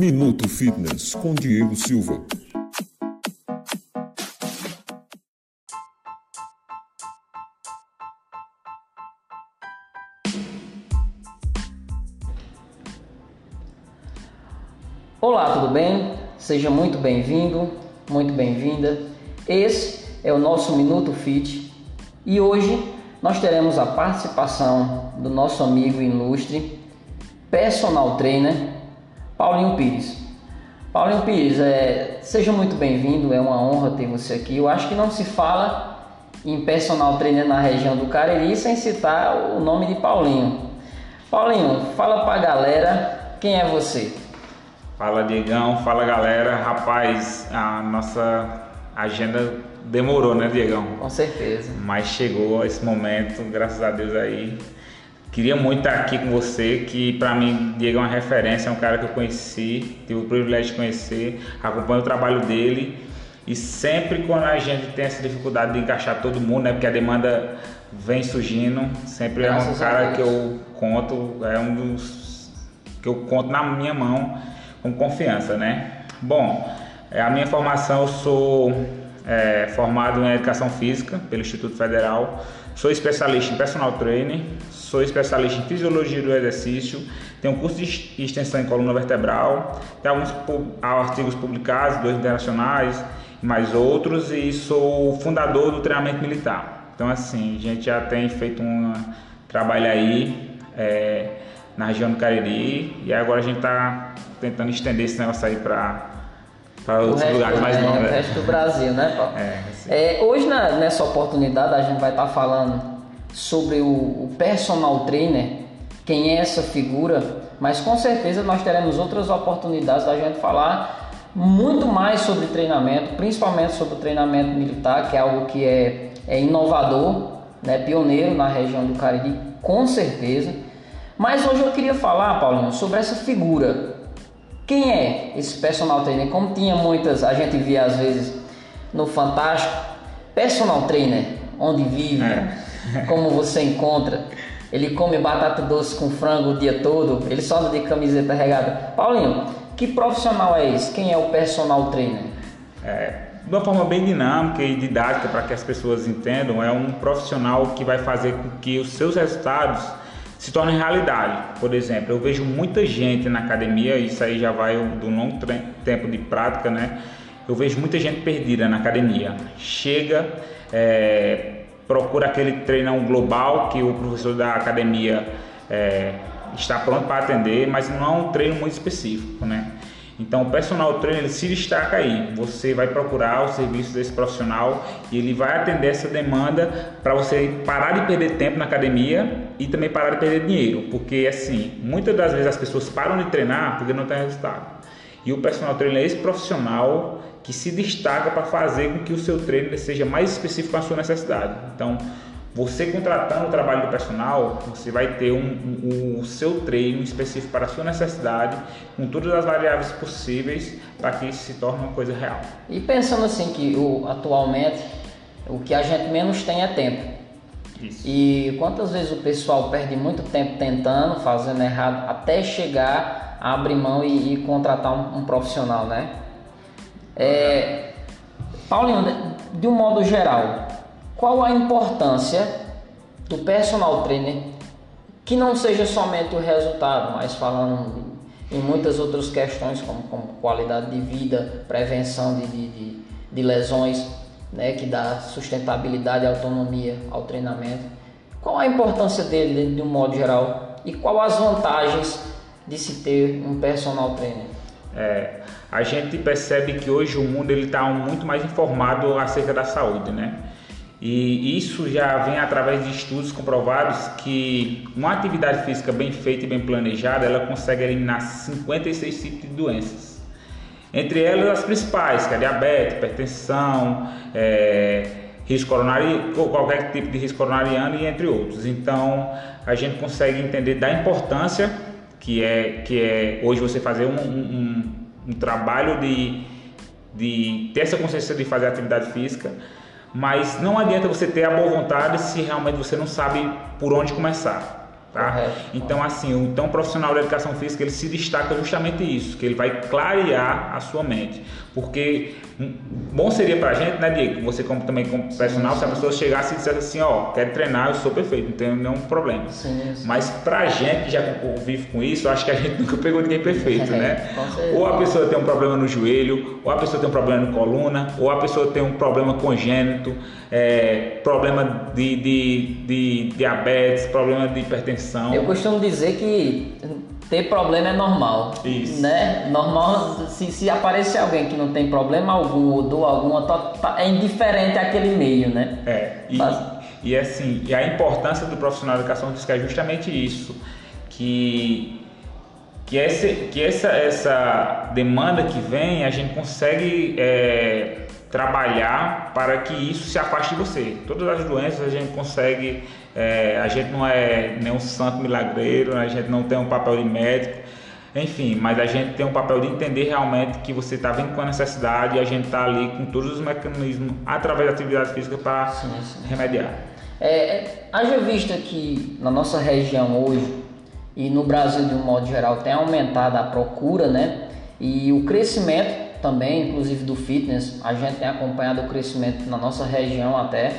Minuto Fitness com Diego Silva. Olá, tudo bem? Seja muito bem-vindo, muito bem-vinda. Esse é o nosso Minuto Fit e hoje nós teremos a participação do nosso amigo ilustre, personal trainer, Paulinho Pires. Paulinho Pires, é, seja muito bem-vindo, é uma honra ter você aqui. Eu acho que não se fala em personal trainer na região do Cariri sem citar o nome de Paulinho. Paulinho, fala pra galera quem é você. Fala Diegão, fala galera. Rapaz, a nossa agenda demorou, né, Diegão? Com certeza. Mas chegou esse momento, graças a Deus aí. Queria muito estar aqui com você, que para mim Diego é uma referência, é um cara que eu conheci, tive o privilégio de conhecer, acompanho o trabalho dele. E sempre quando a gente tem essa dificuldade de encaixar todo mundo, né, porque a demanda vem surgindo, sempre graças é um cara que eu conto, é um dos que eu conto na minha mão com confiança, né? Bom, é, a minha formação eu sou é, formado em Educação Física pelo Instituto Federal, sou especialista em Personal Training, sou especialista em Fisiologia do Exercício, tenho um curso de extensão em coluna vertebral, tenho alguns artigos publicados, dois internacionais e mais outros, e sou fundador do treinamento militar. Então, assim, a gente já tem feito um trabalho aí é, na região do Cariri e agora a gente está tentando estender esse negócio aí para para outros lugares mais novos. É, o resto do Brasil, né, Paulo? É, é, hoje, na, nessa oportunidade, a gente vai estar tá falando sobre o, o, personal trainer, quem é essa figura, mas com certeza nós teremos outras oportunidades da gente falar muito mais sobre treinamento, principalmente sobre o treinamento militar, que é algo que é, é inovador, né, pioneiro na região do Cariri, com certeza. Mas hoje eu queria falar, Paulinho, sobre essa figura quem é esse personal trainer? Como tinha muitas, a gente via às vezes no Fantástico, personal trainer, onde vive, é. como você encontra. Ele come batata doce com frango o dia todo, ele só anda de camiseta regada. Paulinho, que profissional é esse? Quem é o personal trainer? É, de uma forma bem dinâmica e didática para que as pessoas entendam, é um profissional que vai fazer com que os seus resultados se torna realidade. Por exemplo, eu vejo muita gente na academia, isso aí já vai do longo tempo de prática, né? Eu vejo muita gente perdida na academia. Chega, é, procura aquele treinão global que o professor da academia é, está pronto para atender, mas não é um treino muito específico, né? Então, o personal trainer se destaca aí. Você vai procurar o serviço desse profissional e ele vai atender essa demanda para você parar de perder tempo na academia e também parar de perder dinheiro, porque assim, muitas das vezes as pessoas param de treinar porque não tem resultado. E o personal trainer é esse profissional que se destaca para fazer com que o seu treino seja mais específico a sua necessidade. Então, você contratando o trabalho do personal, você vai ter um, um, o seu treino específico para a sua necessidade, com todas as variáveis possíveis, para que isso se torne uma coisa real. E pensando assim que o, atualmente o que a gente menos tem é tempo. Isso. E quantas vezes o pessoal perde muito tempo tentando, fazendo errado, até chegar a abrir mão e, e contratar um, um, profissional, né? É, Paulinho, de um modo geral, qual a importância do personal trainer que não seja somente o resultado, mas falando em muitas outras questões como, como qualidade de vida, prevenção de, de, de, lesões, né, que dá sustentabilidade e autonomia ao treinamento. Qual a importância dele de um modo geral e qual as vantagens de se ter um personal trainer? É, a gente percebe que hoje o mundo ele está muito mais informado acerca da saúde, né? E isso já vem através de estudos comprovados que uma atividade física bem feita e bem planejada, ela consegue eliminar 56 tipos de doenças. Entre elas as principais, que é diabetes, hipertensão, é, risco coronariano, qualquer tipo de risco coronariano e entre outros. Então a gente consegue entender da importância que é, que é hoje você fazer um, um, um trabalho de, de ter essa consciência de fazer atividade física mas não adianta você ter a boa vontade se realmente você não sabe por onde começar. Tá? Correto. Então, assim, o então, profissional da educação física ele se destaca justamente isso, que ele vai clarear a sua mente. Porque bom seria pra gente, né, Diego? Você como também como personal, se a pessoa chegasse e dissesse assim, ó, quero treinar, eu sou perfeito, não tenho nenhum problema. Sim, sim. Mas pra gente que já vive com isso, acho que a gente nunca pegou ninguém perfeito, né? ou a pessoa tem um problema no joelho, ou a pessoa tem um problema no coluna, ou a pessoa tem um problema congênito, é, problema de, de, de diabetes, problema de hipertensão. Eu costumo dizer que ter problema é normal. Isso. Né? Normal, se, se aparecer alguém que não tem problema algum ou dor alguma, tá, tá, é indiferente àquele meio, né? É. E, Mas... e assim, e a importância do profissional de educação física é justamente isso, que que, esse, que essa, essa demanda que vem, a gente consegue é, trabalhar para que isso se afaste de você. Todas as doenças a gente consegue é, a gente não é nenhum santo milagreiro, a gente não tem um papel de médico, enfim, mas a gente tem um papel de entender realmente que você está vindo com a necessidade e a gente está ali com todos os mecanismos através da atividade física para remediar. É, haja vista que na nossa região hoje e no Brasil de um modo geral tem aumentado a procura, né? E o crescimento também, inclusive do fitness, a gente tem acompanhado o crescimento na nossa região até.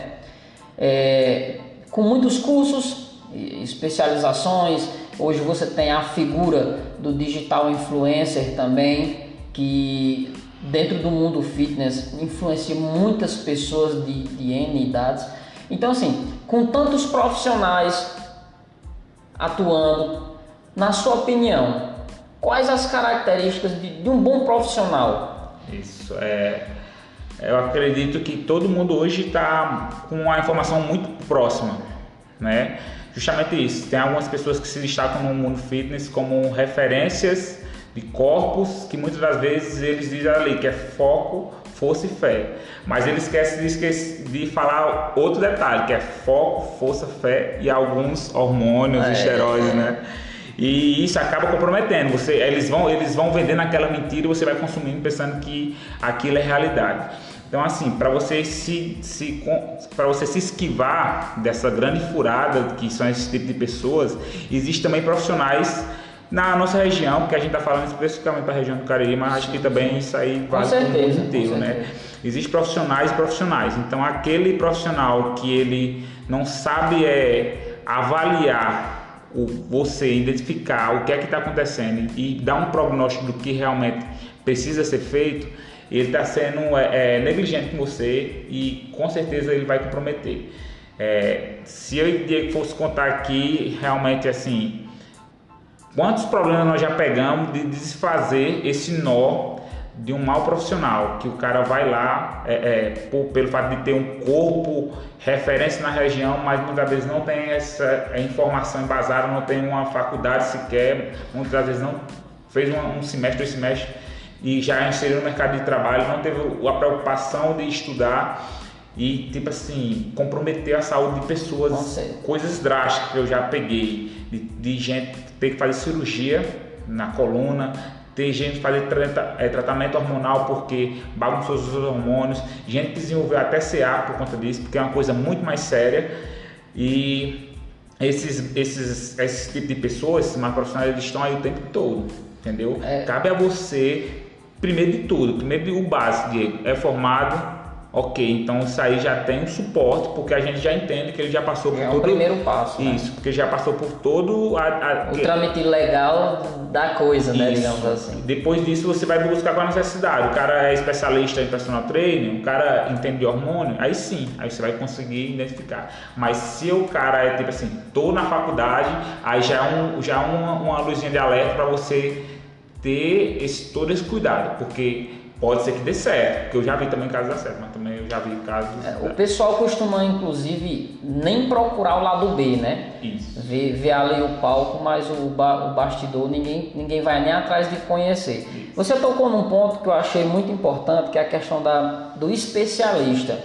É, com muitos cursos, especializações. Hoje você tem a figura do digital influencer também, que dentro do mundo fitness influencia muitas pessoas de, de N idades. Então, assim, com tantos profissionais atuando, na sua opinião, quais as características de, de um bom profissional? Isso é eu acredito que todo mundo hoje está com uma informação muito próxima, né? Justamente isso. Tem algumas pessoas que se destacam no mundo fitness como referências de corpos que muitas das vezes eles dizem ali que é foco, força e fé. Mas eles esquecem de, de falar outro detalhe, que é foco, força, fé e alguns hormônios, é, esteroides, né? E isso acaba comprometendo. Você, eles, vão, eles vão vendendo aquela mentira e você vai consumindo pensando que aquilo é realidade. Então, assim, para você se, se para você se esquivar dessa grande furada que são esse tipo de pessoas, existe também profissionais na nossa região, que a gente está falando especificamente para a região do Cariri, mas acho que também isso aí vale para o mundo inteiro, né? Existem profissionais e profissionais. Então, aquele profissional que ele não sabe é avaliar o, você, identificar o que é que está acontecendo e dar um prognóstico do que realmente precisa ser feito, ele está sendo é, é, negligente com você e com certeza ele vai comprometer. É, se eu fosse contar aqui, realmente assim, quantos problemas nós já pegamos de desfazer esse nó de um mal profissional, que o cara vai lá é, é, por, pelo fato de ter um corpo referência na região, mas muitas vezes não tem essa informação embasada, não tem uma faculdade sequer, muitas vezes não fez um, um semestre, dois semestres e já inseriu no mercado de trabalho, não teve a preocupação de estudar e tipo assim comprometer a saúde de pessoas, coisas drásticas que eu já peguei de, de gente ter que fazer cirurgia na coluna, ter gente fazer é, tratamento hormonal porque bagunçou os hormônios, gente desenvolveu até CA por conta disso, porque é uma coisa muito mais séria e esses, esses, esse tipo de pessoas, esses mais profissionais, eles estão aí o tempo todo, entendeu? É. Cabe a você Primeiro de tudo, primeiro o básico, Diego, é formado, ok, então isso aí já tem um suporte, porque a gente já entende que ele já passou por é todo... o primeiro passo, né? Isso, né? porque já passou por todo... A, a... O trâmite legal da coisa, né, isso. digamos assim. Depois disso você vai buscar com a necessidade, o cara é especialista em personal training, o cara entende de hormônio, aí sim, aí você vai conseguir identificar. Mas se o cara é tipo assim, tô na faculdade, aí já é, um, já é uma, uma luzinha de alerta para você ter esse, todo esse cuidado, porque pode ser que dê certo, porque eu já vi também casos dar certo, mas também eu já vi casos. É, o pessoal costuma, inclusive, nem procurar o lado B, né? Isso. Ver, ver ali o palco, mas o, ba, o bastidor ninguém, ninguém vai nem atrás de conhecer. Isso. Você tocou num ponto que eu achei muito importante, que é a questão da, do especialista.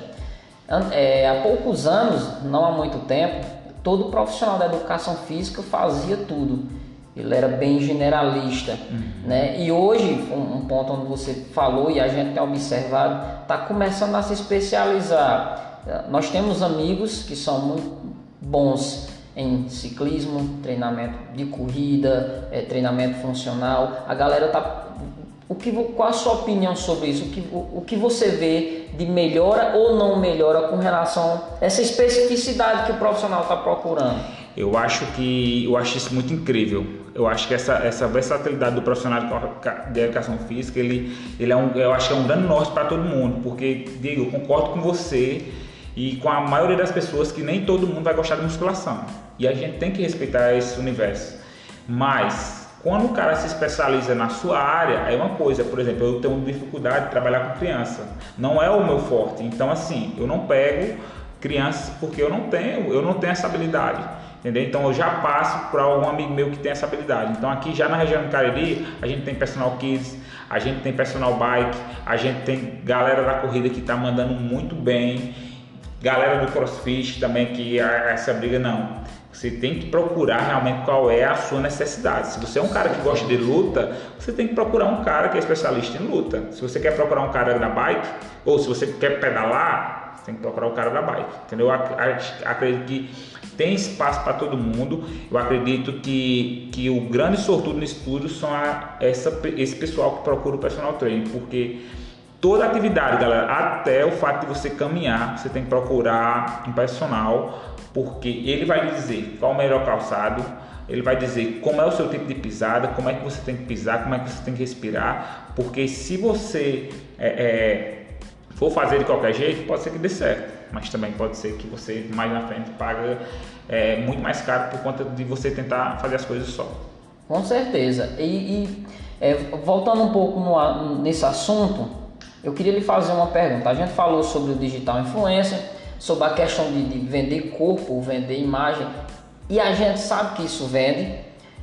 É, há poucos anos, não há muito tempo, todo profissional da educação física fazia tudo ele era bem generalista, uhum. né? E hoje, um, um, ponto onde você falou e a gente tem observado, está começando a se especializar. Nós temos amigos que são muito bons em ciclismo, treinamento de corrida, é, treinamento funcional. A galera tá. O que, qual a sua opinião sobre isso? O que, o, o que você vê de melhora ou não melhora com relação a essa especificidade que o profissional está procurando? Eu acho que eu acho isso muito incrível. Eu acho que essa, essa versatilidade do profissional de educação física, ele, ele é um, eu acho que é um grande norte para todo mundo, porque Diego, eu concordo com você e com a maioria das pessoas que nem todo mundo vai gostar de musculação. E a gente tem que respeitar esse universo. Mas quando o cara se especializa na sua área, é uma coisa, por exemplo, eu tenho dificuldade de trabalhar com criança. Não é o meu forte. Então assim, eu não pego crianças porque eu não tenho, eu não tenho essa habilidade. Entendeu? Então eu já passo para algum amigo meu que tem essa habilidade. Então aqui já na região do Cariri, a gente tem personal kids, a gente tem personal bike, a gente tem galera da corrida que está mandando muito bem Galera do CrossFit também que essa briga não. Você tem que procurar realmente qual é a sua necessidade. Se você é um cara que gosta de luta, você tem que procurar um cara que é especialista em luta. Se você quer procurar um cara da bike, ou se você quer pedalar, você tem que procurar o cara da bike. Entendeu? Eu acredito que tem espaço para todo mundo. Eu acredito que, que o grande sortudo no estudo são a, essa, esse pessoal que procura o personal training, porque Toda atividade, galera, até o fato de você caminhar, você tem que procurar um personal, porque ele vai dizer qual o melhor calçado, ele vai dizer como é o seu tipo de pisada, como é que você tem que pisar, como é que você tem que respirar, porque se você é, é, for fazer de qualquer jeito, pode ser que dê certo, mas também pode ser que você mais na frente paga é, muito mais caro por conta de você tentar fazer as coisas só. Com certeza. E, e é, voltando um pouco no, nesse assunto, eu queria lhe fazer uma pergunta. A gente falou sobre o digital influencer, sobre a questão de, de vender corpo, vender imagem, e a gente sabe que isso vende.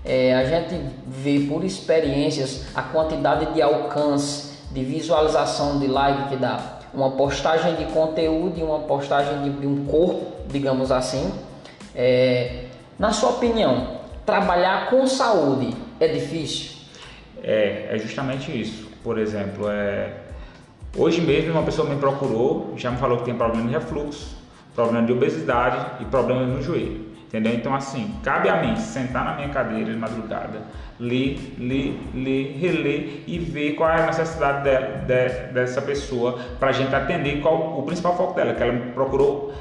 É, a gente vê por experiências a quantidade de alcance, de visualização de like que dá. Uma postagem de conteúdo e uma postagem de, de um corpo, digamos assim. É, na sua opinião, trabalhar com saúde é difícil? É, é justamente isso. Por exemplo, é, Hoje mesmo uma pessoa me procurou, já me falou que tem problema de refluxo, problema de obesidade e problema no joelho. Entendeu? Então assim, cabe a mim sentar na minha cadeira de madrugada, ler, ler, ler, reler e ver qual é a necessidade de, de, dessa pessoa para a gente atender qual o principal foco dela, que ela procurou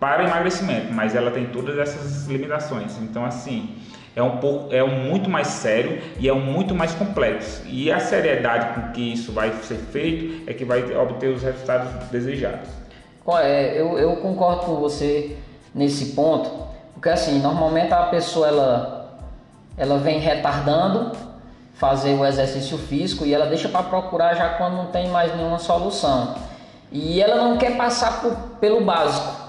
para emagrecimento, mas ela tem todas essas limitações. Então assim, é um pouco, é um muito mais sério e é um muito mais complexo. E a seriedade com que isso vai ser feito é que vai obter os resultados desejados. É, eu, eu concordo com você nesse ponto, porque assim, normalmente a pessoa ela, ela vem retardando fazer o exercício físico e ela deixa para procurar já quando não tem mais nenhuma solução. E ela não quer passar por, pelo básico.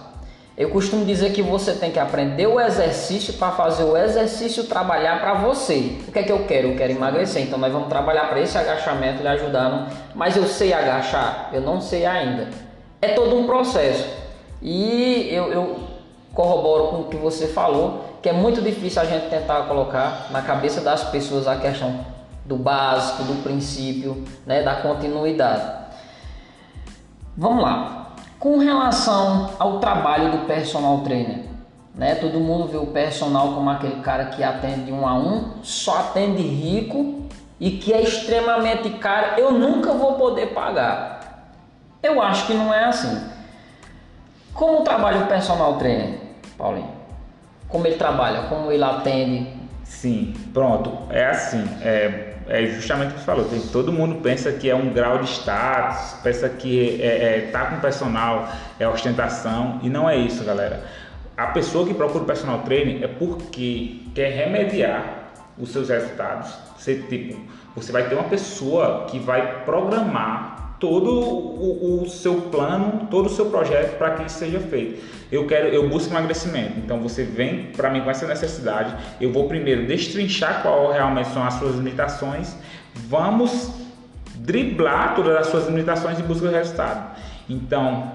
Eu costumo dizer que você tem que aprender o exercício para fazer o exercício trabalhar para você. O que é que eu quero? Eu quero emagrecer, então nós vamos trabalhar para esse agachamento lhe ajudando. Mas eu sei agachar? Eu não sei ainda. É todo um processo. E eu, eu corroboro com o que você falou, que é muito difícil a gente tentar colocar na cabeça das pessoas a questão do básico, do princípio, né, da continuidade. Vamos lá. Com relação ao trabalho do personal trainer, né? Todo mundo vê o personal como aquele cara que atende um a um, só atende rico e que é extremamente caro. Eu nunca vou poder pagar. Eu acho que não é assim. Como trabalha o personal trainer, Paulinho? Como ele trabalha? Como ele atende? Sim, pronto. É assim. É é justamente o que você falou. Tem, todo mundo pensa que é um grau de status, pensa que é, é, tá com personal é ostentação e não é isso, galera. A pessoa que procura o personal trainer é porque quer remediar os seus resultados. Você, tipo, você vai ter uma pessoa que vai programar todo o, o, seu plano, todo o seu projeto para que isso seja feito. Eu quero, eu busco emagrecimento. Então você vem para mim com essa necessidade. Eu vou primeiro destrinchar qual realmente são as suas limitações. Vamos driblar todas as suas limitações e buscar o resultado. Então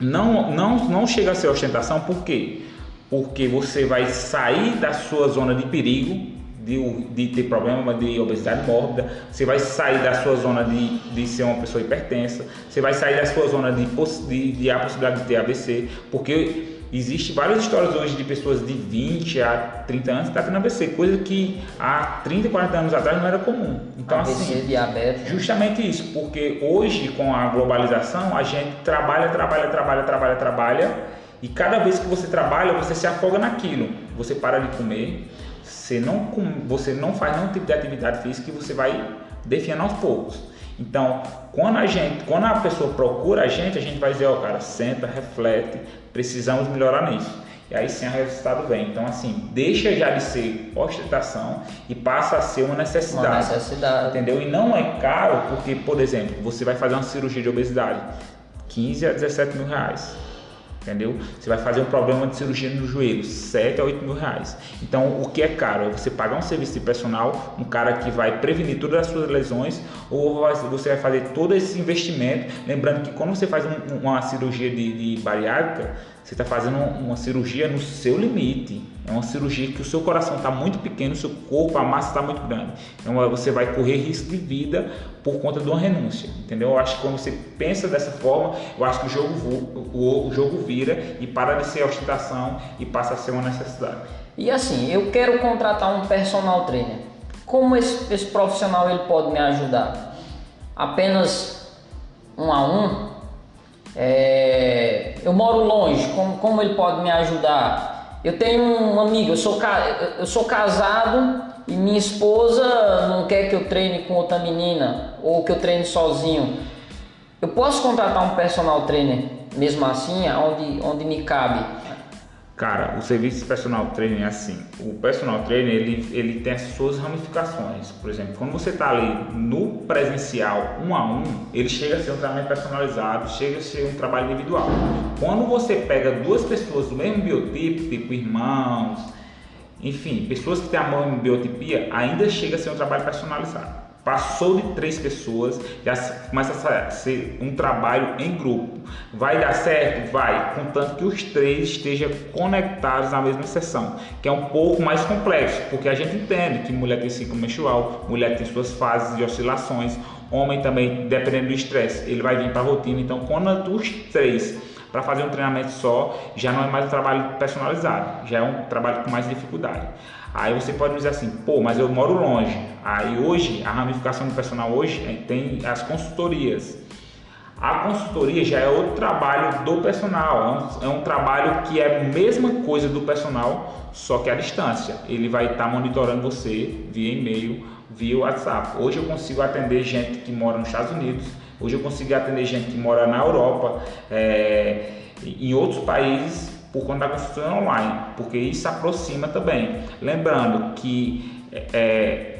não não não chega a ser ostentação, por quê? Porque você vai sair da sua zona de perigo de, de ter problema de obesidade mórbida, você vai sair da sua zona de, de ser uma pessoa hipertensa, você vai sair da sua zona de, de, de a possibilidade de ter AVC, porque Existem várias histórias hoje de pessoas de 20 a 30 anos que estão tá tendo AVC, coisa que há 30, 40 anos atrás não era comum. Então, AVC, assim, diabetes. Justamente isso, porque hoje, com a globalização, a gente trabalha, trabalha, trabalha, trabalha, trabalha, e cada vez que você trabalha, você se afoga naquilo. Você para de comer, você não, você não faz nenhum tipo de atividade física e você vai definhando aos poucos. Então, quando a gente, quando a pessoa procura a gente, a gente vai dizer, ó, oh, cara, senta, reflete, precisamos melhorar nisso. E aí sim o resultado vem. Então, assim, deixa já de ser ostentação e passa a ser uma necessidade. Uma necessidade. Entendeu? E não é caro porque, por exemplo, você vai fazer uma cirurgia de obesidade, 15 a 17 mil reais entendeu? Você vai fazer um problema de cirurgia no joelho, 7 a 8 mil reais. Então, o que é caro? É você pagar um serviço de personal, um cara que vai prevenir todas as suas lesões, ou você vai fazer todo esse investimento. Lembrando que quando você faz um, uma cirurgia de, de bariátrica, você está fazendo uma cirurgia no seu limite. É uma cirurgia que o seu coração está muito pequeno, o seu corpo, a massa está muito grande. Então você vai correr risco de vida por conta de uma renúncia. Entendeu? Eu acho que quando você pensa dessa forma, eu acho que o jogo, o, o jogo vira e para de ser ostentação e passa a ser uma necessidade. E assim, eu quero contratar um personal trainer. Como esse, esse profissional ele pode me ajudar? Apenas um a um? É, eu moro longe, como, como ele pode me ajudar? Eu tenho um amigo, eu sou, eu sou casado e minha esposa não quer que eu treine com outra menina ou que eu treine sozinho. Eu posso contratar um personal trainer mesmo assim, onde, onde me cabe? Cara, o serviço de personal trainer é assim. O personal trainer ele, ele tem as suas ramificações. Por exemplo, quando você está ali no presencial um a um, ele chega a ser um tratamento personalizado, chega a ser um trabalho individual. Quando você pega duas pessoas do mesmo biotipo, tipo irmãos, enfim, pessoas que têm a mão em biotipia, ainda chega a ser um trabalho personalizado. Passou de três pessoas, já começa a ser um trabalho em grupo. Vai dar certo? Vai, contanto que os três estejam conectados na mesma sessão, que é um pouco mais complexo, porque a gente entende que mulher tem ciclo menstrual, mulher tem suas fases de oscilações, homem também, dependendo do estresse, ele vai vir para a rotina. Então, quando os três para fazer um treinamento só, já não é mais um trabalho personalizado, já é um trabalho com mais dificuldade. Aí você pode dizer assim, pô, mas eu moro longe. Aí hoje, a ramificação do personal hoje é, tem as consultorias. A consultoria já é outro trabalho do personal, é um, é um, trabalho que é a mesma coisa do personal, só que à distância. Ele vai estar tá monitorando você via e-mail, via WhatsApp. Hoje eu consigo atender gente que mora nos Estados Unidos, hoje eu consigo atender gente que mora na Europa, é, em outros países por conta da consultoria online, porque isso aproxima também. Lembrando que é,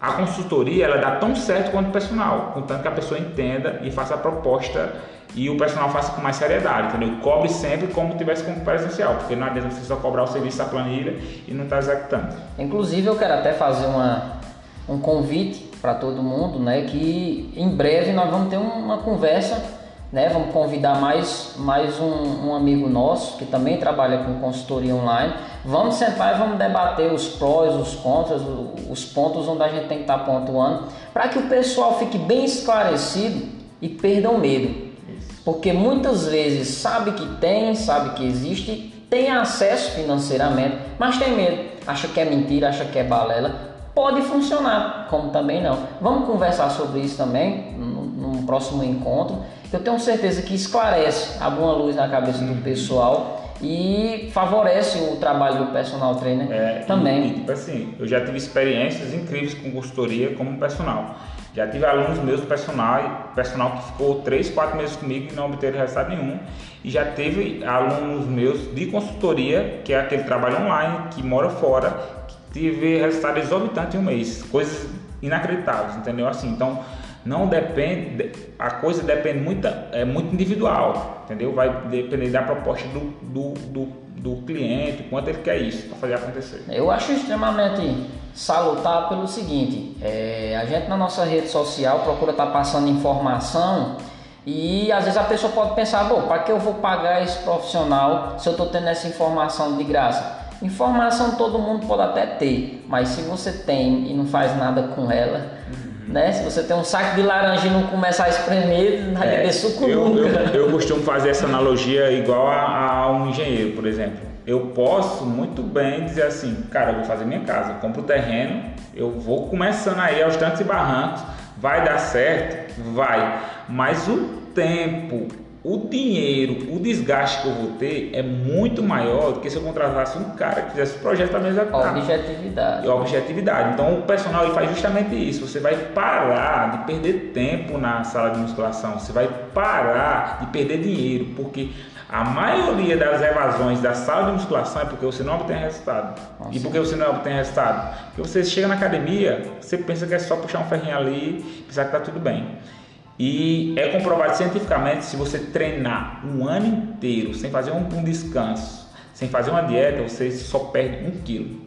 a consultoria ela dá tão certo quanto o personal, contanto que a pessoa entenda e faça a proposta e o personal faça com mais seriedade, entendeu? Cobre sempre como tivesse como presencial, porque não adianta você só cobrar o serviço da planilha e não está executando. Inclusive eu quero até fazer uma, um convite para todo mundo, né, que em breve nós vamos ter uma conversa né? Vamos convidar mais, mais um, um, amigo nosso que também trabalha com consultoria online. Vamos sentar e vamos debater os prós, os contras, os pontos onde a gente tem que estar pontuando, para que o pessoal fique bem esclarecido e perda o medo. Porque muitas vezes sabe que tem, sabe que existe, tem acesso financeiramente, mas tem medo, acha que é mentira, acha que é balela. Pode funcionar, como também não. Vamos conversar sobre isso também num próximo encontro eu tenho certeza que esclarece, abre uma luz na cabeça do pessoal e favorece o trabalho do personal trainer é, também. E, e, tipo assim, eu já tive experiências incríveis com consultoria como personal. Já tive alunos meus personal, personal que ficou 3, 4 meses comigo e não obteve resultado nenhum. E já teve alunos meus de consultoria, que é aquele trabalho online, que mora fora, que teve resultado exorbitante em um mês. Coisas inacreditáveis, entendeu? Assim, então não depende, a coisa depende muito, é muito individual, entendeu? Vai depender da proposta do, do, do, do cliente, quanto ele quer isso para fazer acontecer. Eu acho extremamente salutar pelo seguinte, é, a gente na nossa rede social procura estar tá passando informação e às vezes a pessoa pode pensar, bom, para que eu vou pagar esse profissional se eu estou tendo essa informação de graça? Informação todo mundo pode até ter, mas se você tem e não faz nada com ela, uhum. Né? Se você tem um saco de laranja e não começar a espremer, não vai é, ter suco eu, nunca. Eu, eu, costumo fazer essa analogia igual a, a, um engenheiro, por exemplo. Eu posso muito bem dizer assim, cara, eu vou fazer minha casa, eu compro o terreno, eu vou começando aí aos tantos e barrancos, vai dar certo? Vai. Mas o tempo o dinheiro, o desgaste que eu vou ter é muito maior do que se eu contratasse um cara que fizesse o projeto para me executar. Objetividade. Objetividade. Então o personal ele faz justamente isso. Você vai parar de perder tempo na sala de musculação. Você vai parar de perder dinheiro, porque a maioria das evasões da sala de musculação é porque você não obtém resultado. Nossa. E por que você não obtém resultado? Porque você chega na academia, você pensa que é só puxar um ferrinho ali e pensar que está tudo bem. E é comprovado cientificamente se você treinar um ano inteiro sem fazer um, um descanso, sem fazer uma dieta, você só perde um quilo.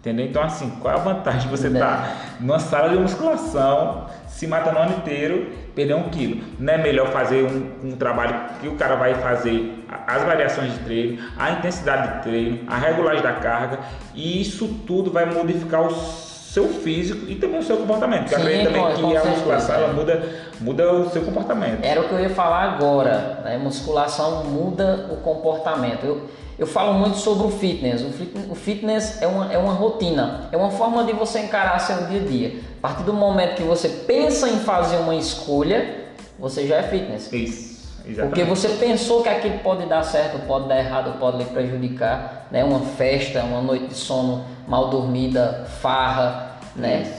Entendeu? Então, assim, qual é a vantagem de você estar tá numa sala de musculação, se matando o ano inteiro, perder um quilo? Não é melhor fazer um, um, trabalho que o cara vai fazer as variações de treino, a intensidade de treino, a regulagem da carga, e isso tudo vai modificar os seu físico e também o seu comportamento. Porque Sim, também que a musculação ela muda, muda o seu comportamento. Era o que eu ia falar agora. Né? Musculação muda o comportamento. Eu, eu falo muito sobre o fitness. O fitness, o fitness é, uma, é uma rotina, é uma forma de você encarar seu dia a dia. A partir do momento que você pensa em fazer uma escolha, você já é fitness. Isso. Exatamente. Porque você pensou que aquilo pode dar certo, pode dar errado, pode lhe prejudicar, né? Uma festa, uma noite de sono mal dormida, farra, né?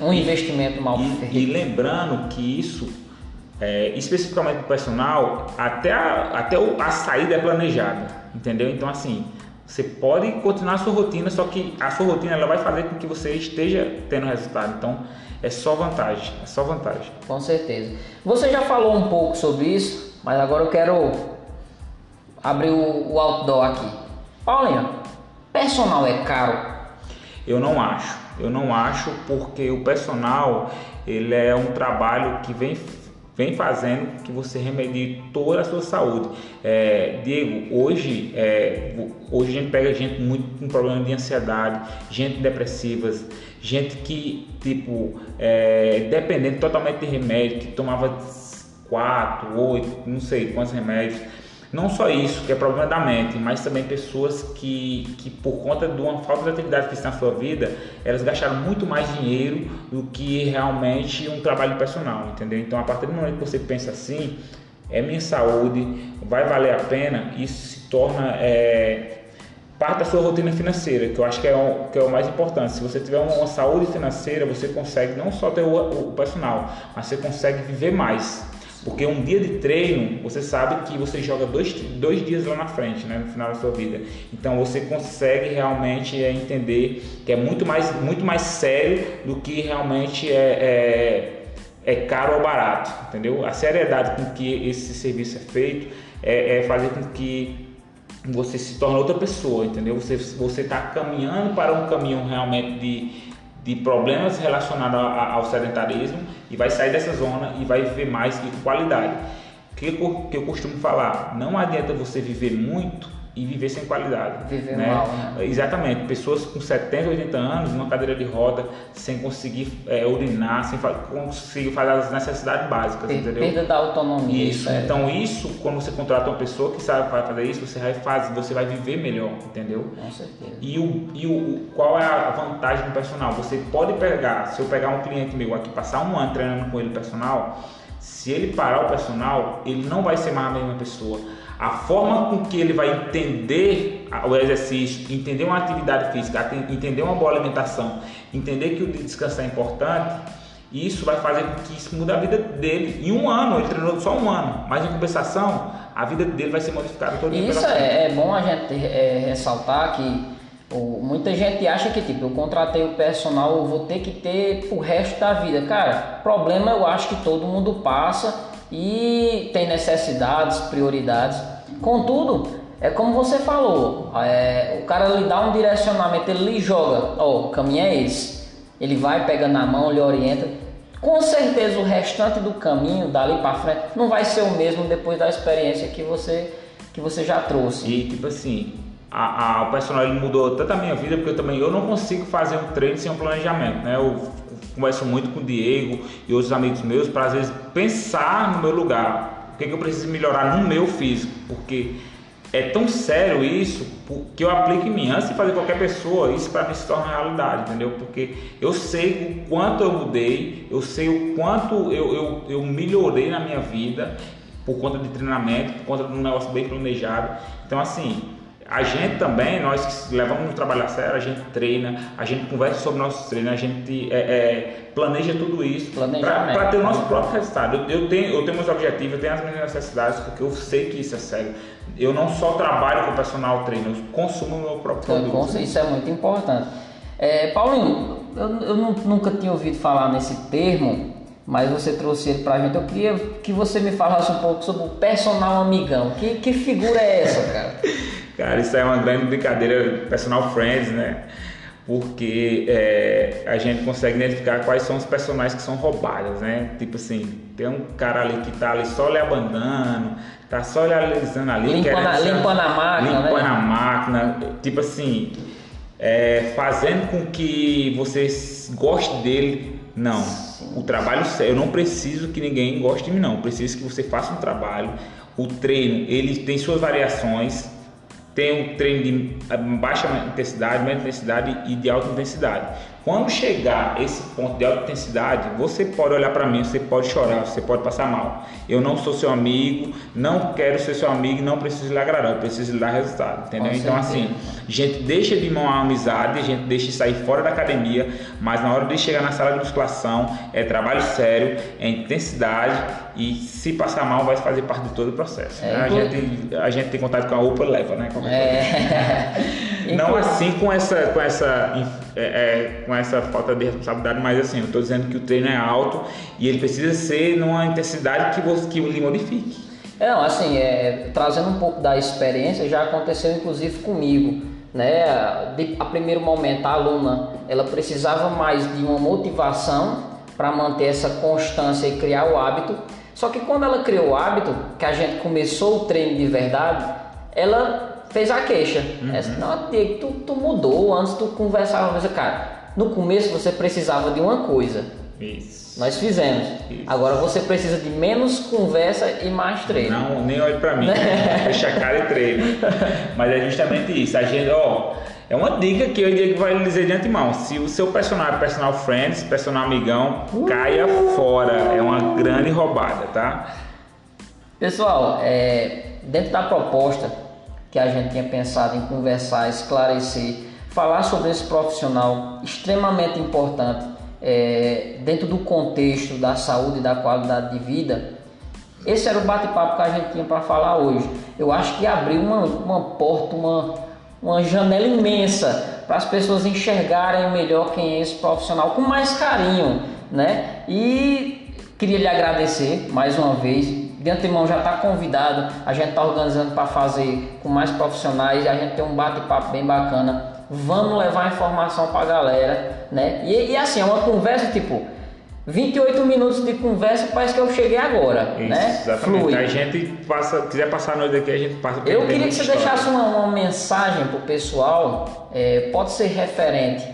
Um investimento mal e, feito. E lembrando que isso, é, especificamente para o personal, até, a, até o, a saída é planejada, entendeu? Então assim, você pode continuar a sua rotina, só que a sua rotina ela vai fazer com que você esteja tendo resultado. Então é só vantagem, é só vantagem. Com certeza. Você já falou um pouco sobre isso, mas agora eu quero abrir o, o outdoor aqui. Paulinho, personal é caro? Eu não acho. Eu não acho porque o personal ele é um trabalho que vem vem fazendo que você remedie toda a sua saúde. É, Diego, hoje, é, hoje a gente pega gente muito com problema de ansiedade, gente depressivas, gente que, tipo, é, dependente totalmente de remédio, que tomava quatro, oito, não sei quantos remédios não só isso, que é problema da mente, mas também pessoas que, que por conta de uma falta de atividade física na sua vida, elas gastaram muito mais dinheiro do que realmente um trabalho personal, entendeu? Então, a partir do momento que você pensa assim, é minha saúde, vai valer a pena, isso se torna é, parte da sua rotina financeira, que eu acho que é, o, que é o mais importante. Se você tiver uma, uma saúde financeira, você consegue não só ter o, o personal, mas você consegue viver mais. Porque um dia de treino, você sabe que você joga dois, dois dias lá na frente, né, no final da sua vida. Então você consegue realmente é, entender que é muito mais, muito mais sério do que realmente é, é, é caro ou barato, entendeu? A seriedade com que esse serviço é feito é, é fazer com que você se torne outra pessoa, entendeu? Você está caminhando para um caminho realmente de de problemas relacionados ao sedentarismo e vai sair dessa zona e vai viver mais e qualidade. O que, que eu costumo falar? Não adianta você viver muito e viver sem qualidade. Viver né? mal, né? Exatamente. Pessoas com 70, 80 anos, numa cadeira de roda, sem conseguir é, urinar, sem conseguir fazer as necessidades básicas, entendeu? Perda da autonomia. Isso. É. Então isso, quando você contrata uma pessoa que sabe fazer isso, você vai fazer, você vai viver melhor, entendeu? Com certeza. E, o, e o, qual é a vantagem do personal? Você pode pegar, se eu pegar um cliente meu aqui, passar um ano treinando com ele personal, se ele parar o personal, ele não vai ser mais a mesma pessoa a forma com que ele vai entender o exercício, entender uma atividade física, entender uma boa alimentação, entender que o descanso é importante, isso vai fazer com que isso mude a vida dele. Em um ano, ele treinou só um ano, mas em compensação, a vida dele vai ser modificada todo. Isso é, é, bom a gente é, ressaltar que muita gente acha que tipo, eu contratei o personal, eu vou ter que ter o resto da vida. Cara, problema eu acho que todo mundo passa e tem necessidades, prioridades. Contudo, é como você falou, é, o cara lhe dá um direcionamento, ele lhe joga, ó, oh, o caminho é esse. Ele vai, pega na mão, lhe orienta. Com certeza o restante do caminho, dali para frente, não vai ser o mesmo depois da experiência que você, que você já trouxe. E tipo assim, a, a, o personal ele mudou tanto a minha vida, porque eu também eu não consigo fazer um treino sem um planejamento, né? Eu converso muito com o Diego e outros amigos meus para às vezes pensar no meu lugar. O que, que eu preciso melhorar no meu físico? Porque é tão sério isso que eu aplico em mim. Antes de fazer qualquer pessoa, isso para mim se torna realidade, entendeu? Porque eu sei o quanto eu mudei, eu sei o quanto eu, eu, eu melhorei na minha vida por conta de treinamento, por conta de um negócio bem planejado. Então, assim, a gente também, nós que levamos o trabalho a sério, a gente treina, a gente conversa sobre nossos treinos, a gente é, é, planeja tudo isso para ter o nosso próprio resultado. Eu, eu, tenho, eu tenho meus objetivos, eu tenho as minhas necessidades, porque eu sei que isso é sério. Eu não só trabalho com o personal treino, eu consumo o meu próprio então, produto. Isso é muito importante. É, Paulinho, eu, eu nunca tinha ouvido falar nesse termo, mas você trouxe ele pra gente. Eu queria que você me falasse um pouco sobre o personal amigão. Que, que figura é essa, cara? cara, isso é uma grande brincadeira, personal friends, né? Porque é, a gente consegue identificar quais são os personagens que são roubados, né? Tipo assim, tem um cara ali que tá ali só lhe abandonando, tá só lhe alisando ali. Limpando, a, limpando a máquina, Limpando né? a máquina. Tipo assim, é, fazendo com que você goste dele. Não. O trabalho, eu não preciso que ninguém goste de mim, não. Eu preciso que você faça um trabalho. O treino, ele tem suas variações tem um treino de baixa intensidade, média intensidade e de alta intensidade. Quando chegar esse ponto de alta intensidade, você pode olhar para mim, você pode chorar, você pode passar mal. Eu não sou seu amigo, não quero ser seu amigo, não preciso lhe agradar, eu preciso lhe dar resultado, entendeu? Com então certeza. assim, a gente deixa de mão a amizade, a gente deixa de sair fora da academia, mas na hora de chegar na sala de musculação é trabalho sério, é intensidade e se passar mal vai fazer parte de todo o processo. É, né? a, gente, a gente tem contato com a UPA leva, né? É. não assim com essa, com essa é, é, com essa falta de responsabilidade, mas assim, eu estou dizendo que o treino é alto e ele precisa ser numa intensidade que, você, que lhe modifique. É, não, assim, é, trazendo um pouco da experiência, já aconteceu inclusive comigo. Né? De, a primeiro momento, a aluna ela precisava mais de uma motivação para manter essa constância e criar o hábito. Só que quando ela criou o hábito, que a gente começou o treino de verdade, ela fez a queixa. Uhum. Essa, não, Diego, tu, tu mudou, antes tu conversava, mas cara, no começo você precisava de uma coisa. Isso. Nós fizemos. Isso. Agora você precisa de menos conversa e mais treino. Não, nem olhe para mim. Fecha a cara e treino. Mas é justamente isso. A gente, ó, é uma dica que eu Diego vai lhe dizer de antemão. Se o seu personagem, personal friends, personal amigão, uh! caia fora. É uma grande roubada, tá? Pessoal, é, dentro da proposta que a gente tinha pensado em conversar, esclarecer, falar sobre esse profissional extremamente importante é, dentro do contexto da saúde e da qualidade de vida. Esse era o bate-papo que a gente tinha para falar hoje. Eu acho que abriu uma, uma porta, uma, uma janela imensa para as pessoas enxergarem melhor quem é esse profissional com mais carinho, né? E queria lhe agradecer mais uma vez de antemão já está convidado, a gente está organizando para fazer com mais profissionais, a gente tem um bate-papo bem bacana. Vamos levar informação para a galera, né? E, e, assim, é uma conversa tipo 28 minutos de conversa, parece que eu cheguei agora, Isso, né? Exatamente. Flui. A gente passa, quiser passar a noite aqui, a gente passa. Eu queria que você história. deixasse uma, uma mensagem para o pessoal, é, pode ser referente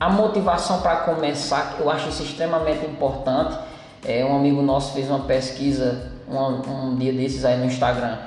à motivação para começar, que eu acho isso extremamente importante. É, um amigo nosso fez uma pesquisa um, um dia desses aí no Instagram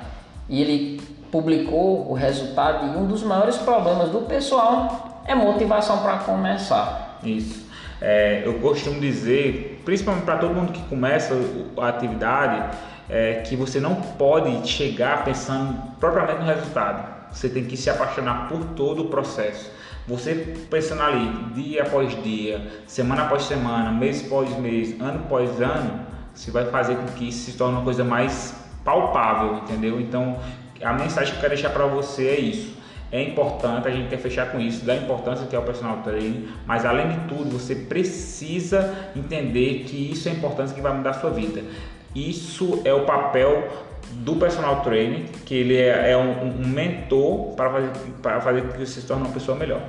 e ele publicou o resultado e um dos maiores problemas do pessoal é motivação para começar. Isso. É, eu costumo dizer, principalmente para todo mundo que começa a atividade, é, que você não pode chegar pensando propriamente no resultado. Você tem que se apaixonar por todo o processo. Você pensando ali, dia após dia, semana após semana, mês após mês, ano após ano, você vai fazer com que isso se torne uma coisa mais palpável, entendeu? Então, a mensagem que eu quero deixar para você é isso. É importante, a gente quer fechar com isso, da importância que é o personal training, mas além de tudo, você precisa entender que isso é importante que vai mudar a sua vida. Isso é o papel do personal trainer, que ele é, é um, um, mentor para fazer, para fazer com que você se torne uma pessoa melhor.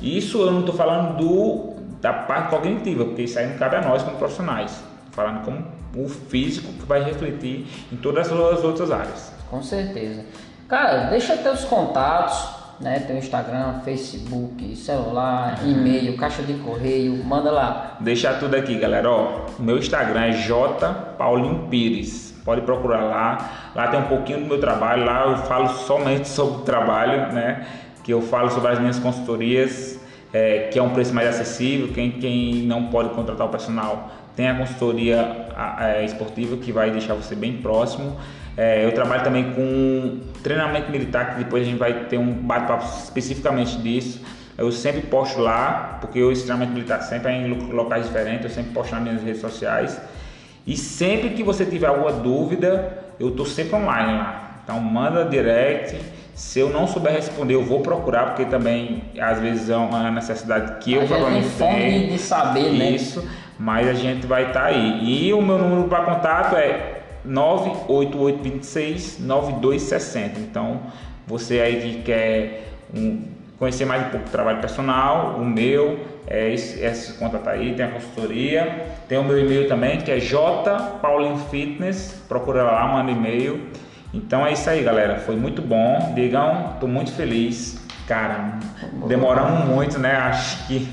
Isso eu não estou falando do, da parte cognitiva, porque isso aí não cabe a nós como profissionais falando como o físico que vai refletir em todas as outras áreas. Com certeza. Cara, deixa teus contatos, né? Tem o Instagram, Facebook, celular, uhum. e-mail, caixa de correio, manda lá. Deixar tudo aqui, galera. Ó, meu Instagram é J Paulinho Pires. Pode procurar lá. Lá tem um pouquinho do meu trabalho. Lá eu falo somente sobre o trabalho, né? Que eu falo sobre as minhas consultorias, é, que é um preço mais acessível. Quem, quem não pode contratar o personal tem a consultoria é, esportiva que vai deixar você bem próximo. É, eu trabalho também com treinamento militar, que depois a gente vai ter um bate-papo especificamente disso. Eu sempre posto lá, porque o treinamento militar sempre é em locais diferentes, eu sempre posto nas minhas redes sociais. E sempre que você tiver alguma dúvida, eu estou sempre online lá. Então manda direct. Se eu não souber responder, eu vou procurar, porque também às vezes é uma necessidade que eu provavelmente tenho. de saber, né? Mas a gente vai estar tá aí. E o meu número para contato é 98826 9260. Então, você aí que quer um, conhecer mais um pouco do trabalho personal, o meu, é esse, essa conta tá aí, tem a consultoria, tem o meu e-mail também, que é jpaulinfitness, procura lá, manda e-mail. Então é isso aí, galera. Foi muito bom. Digam, tô muito feliz. Cara, demoramos muito, né? Acho que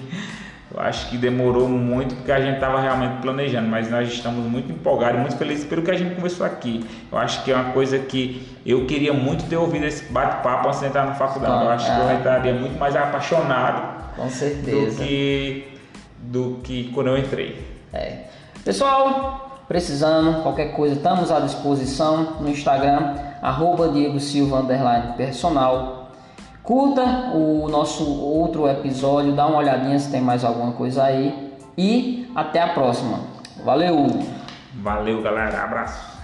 eu acho que demorou muito porque a gente estava realmente planejando, mas nós estamos muito empolgados, muito felizes pelo que a gente conversou aqui. Eu acho que é uma coisa que eu queria muito ter ouvido esse bate-papo antes de entrar na faculdade. Ah, eu acho é. que eu é. estaria muito mais apaixonado Com certeza. do que, do que quando eu entrei. É. Pessoal, precisando, qualquer coisa, estamos à disposição no Instagram, arroba Diego Silva, personal Curta o nosso outro episódio, dá uma olhadinha se tem mais alguma coisa aí e até a próxima. Valeu! Valeu, galera. Abraço.